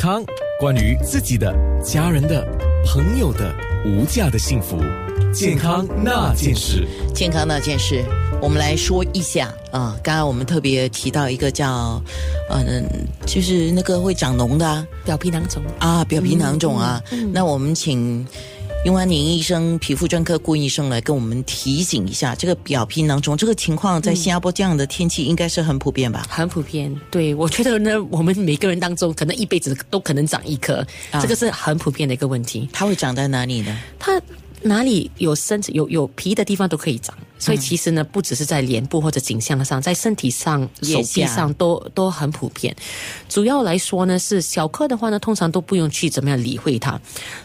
康，关于自己的、家人的、朋友的无价的幸福，健康那件事。健康那件事，我们来说一下啊。刚刚我们特别提到一个叫，嗯，就是那个会长脓的啊表皮囊肿。啊，表皮囊肿啊。嗯那我们请雍安宁医生、皮肤专科顾医生来跟我们提醒一下，这个表皮囊肿这个情况，在新加坡这样的天气应该是很普遍吧？很普遍，对我觉得呢，我们每个人当中可能一辈子都可能长一颗，啊这个是很普遍的一个问题。它会长在哪里呢？它哪里有身子有有皮的地方都可以长，所以其实呢，不只是在脸部或者颈项上，在身体上、手臂上都都很普遍。主要来说呢，是小颗的话呢，通常都不用去怎么样理会它。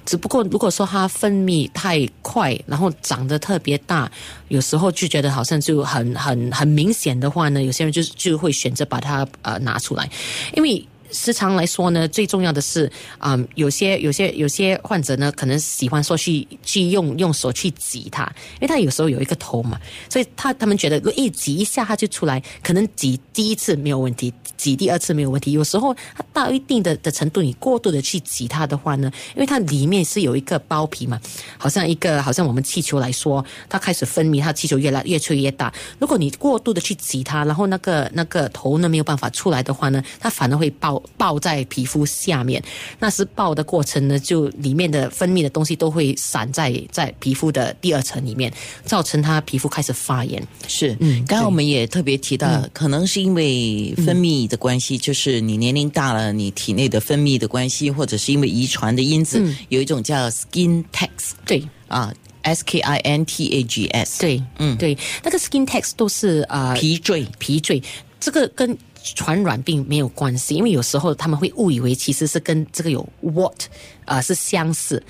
只不过如果说它分泌太快，然后长得特别大，有时候就觉得好像就很很很明显的话呢，有些人就就会选择把它呃拿出来，因为。时常来说呢，最重要的是，嗯，有些有些有些患者呢，可能喜欢说去去用用手去挤它，因为它有时候有一个头嘛，所以他他们觉得，一挤一下它就出来，可能挤第一次没有问题，挤第二次没有问题。有时候它到一定的的程度，你过度的去挤它的话呢，因为它里面是有一个包皮嘛，好像一个好像我们气球来说，它开始分泌，它气球越来越吹越大。如果你过度的去挤它，然后那个那个头呢没有办法出来的话呢，它反而会爆爆在皮肤下面。那是爆的过程呢，就里面的分泌的东西都会散在在皮肤的第二层里面，造成它皮肤开始发炎。是，嗯刚刚我们也特别提到，可能是因为分泌的关系，就是你年龄大了，你体内的分泌的关系，或者是因为遗传的因子，嗯。有一种叫 skin tax 对。啊，S K I N T A G S，，对，嗯。对，那个 skin tax 都是呃皮赘，皮赘，这个跟传染病没有关系，因为有时候他们会误以为其实是跟这个有 what 啊、是相似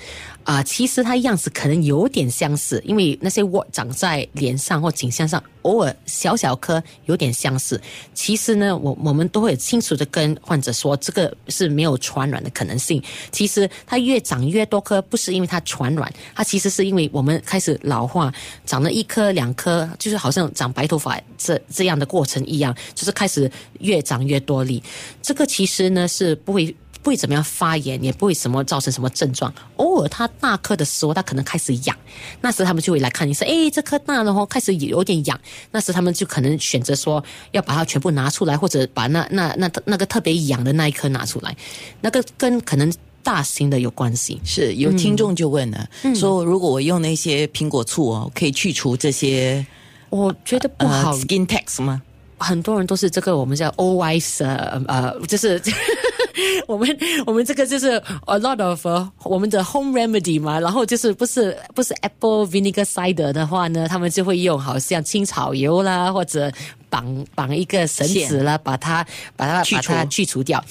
啊、其实它样子可能有点相似，因为那些 what 长在脸上或颈项上，偶尔小小颗有点相似。其实呢，我我们都会清楚的跟患者说，这个是没有传染的可能性。其实它越长越多颗，不是因为它传染，它其实是因为我们开始老化，长了一颗两颗，就是好像长白头发这这样的过程一样，就是开始越长越多粒。这个其实呢是不会。不会怎么样发炎，也不会什么造成什么症状。偶尔它大颗的时候，它可能开始痒，那时他们就会来看你说。诶，这颗大了哦，开始有点痒。那时他们就可能选择说要把它全部拿出来，或者把那那那那个特别痒的那一颗拿出来。那个跟可能大型的有关系。是有听众就问了，说如果我用那些苹果醋哦，可以去除这些我觉得不呃好，skin tax 吗？很多人都是这个我们叫 o y s 呃呃，就是 我们我们这个就是 a lot of、呃、我们的 home remedy 嘛，然后就是不是不是 apple vinegar cider 的话呢，他们就会用好像青草油啦，或者绑绑一个绳子啦，把它把它把它去除掉。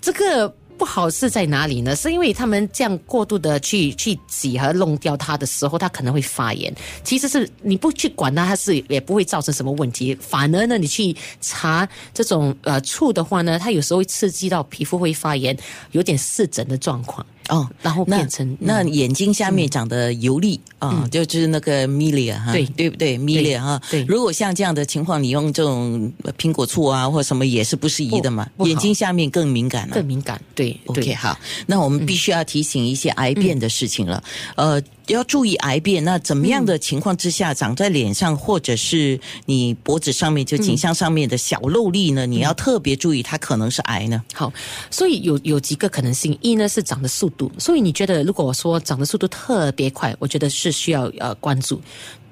这个不好是在哪里呢？是因为他们这样过度的去去挤和弄掉它的时候，它可能会发炎。其实是你不去管它，它是也不会造成什么问题。反而呢，你去查这种呃醋的话呢，它有时候会刺激到皮肤会发炎，有点湿疹的状况。哦，然后那变成那眼睛下面长的油粒啊，就就是那个 milia 哈，对对不对？milia 哈，对如果像这样的情况，你用这种苹果醋啊或什么也是不适宜的嘛眼睛下面更敏感了更。敏感。对 OK，好，那我们必须要提醒一些癌变的事情了。呃，要注意癌变，那怎么样的情况之下长在脸上或者是你脖子上面，就颈项上面的小肉粒呢？你要特别注意，它可能是癌呢。好，所以有有几个可能性，一呢是长的速度，所以你觉得如果我说长的速度特别快，我觉得是需要呃关注。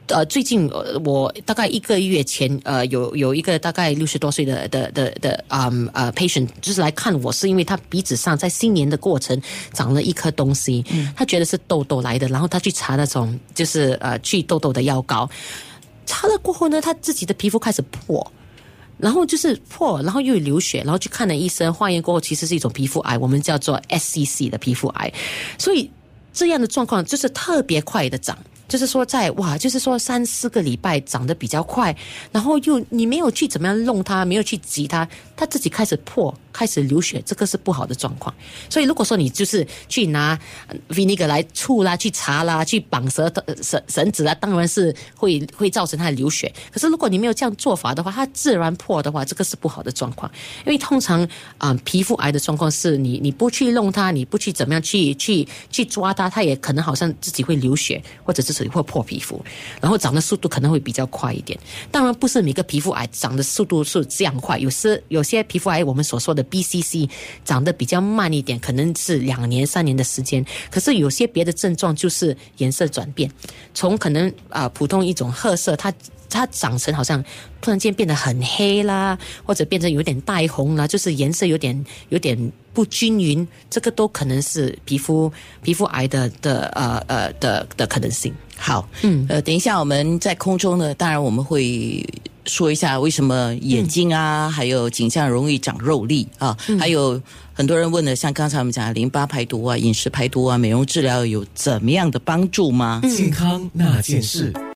呃，最近呃我大概一个月前，呃，有有一个大概六十多岁的的的的啊呃 patient，就是来看我，是因为他鼻子上在新年的过程长了一颗东西，他觉得是痘痘来的，然后他去查那种就是呃去痘痘的药膏，擦了过后呢，他自己的皮肤开始破。然后就是破，然后又流血，然后去看了医生，化验过后其实是一种皮肤癌，我们叫做 SCC 的皮肤癌，所以这样的状况就是特别快的长。就是说在哇，就是说三四个礼拜长得比较快，然后又你没有去怎么样弄它，没有去挤它，它自己开始破，开始流血，这个是不好的状况。所以如果说你就是去拿 vinegar 来醋啦，去擦啦，去绑舌头绳绳子啦，当然是会会造成它的流血。可是如果你没有这样做法的话，它自然破的话，这个是不好的状况。因为通常啊、皮肤癌的状况是你你不去弄它，你不去怎么样去去去抓它，它也可能好像自己会流血，或者自己会破皮肤，然后长的速度可能会比较快一点。当然不是每个皮肤癌长的速度是这样快，有时有些皮肤癌我们所说的 BCC 长得比较慢一点，可能是两年三年的时间。可是有些别的症状就是颜色转变，从可能啊、普通一种褐色，它它长成好像突然间变得很黑啦，或者变成有点带红啦，就是颜色有点有点不均匀，这个都可能是皮肤皮肤癌的的呃呃的的可能性。好，嗯，呃，等一下我们在空中呢，当然我们会说一下为什么眼睛啊，还有颈项容易长肉粒啊，还有很多人问的，像刚才我们讲的淋巴排毒啊、饮食排毒啊、美容治疗有怎么样的帮助吗？健康那件事。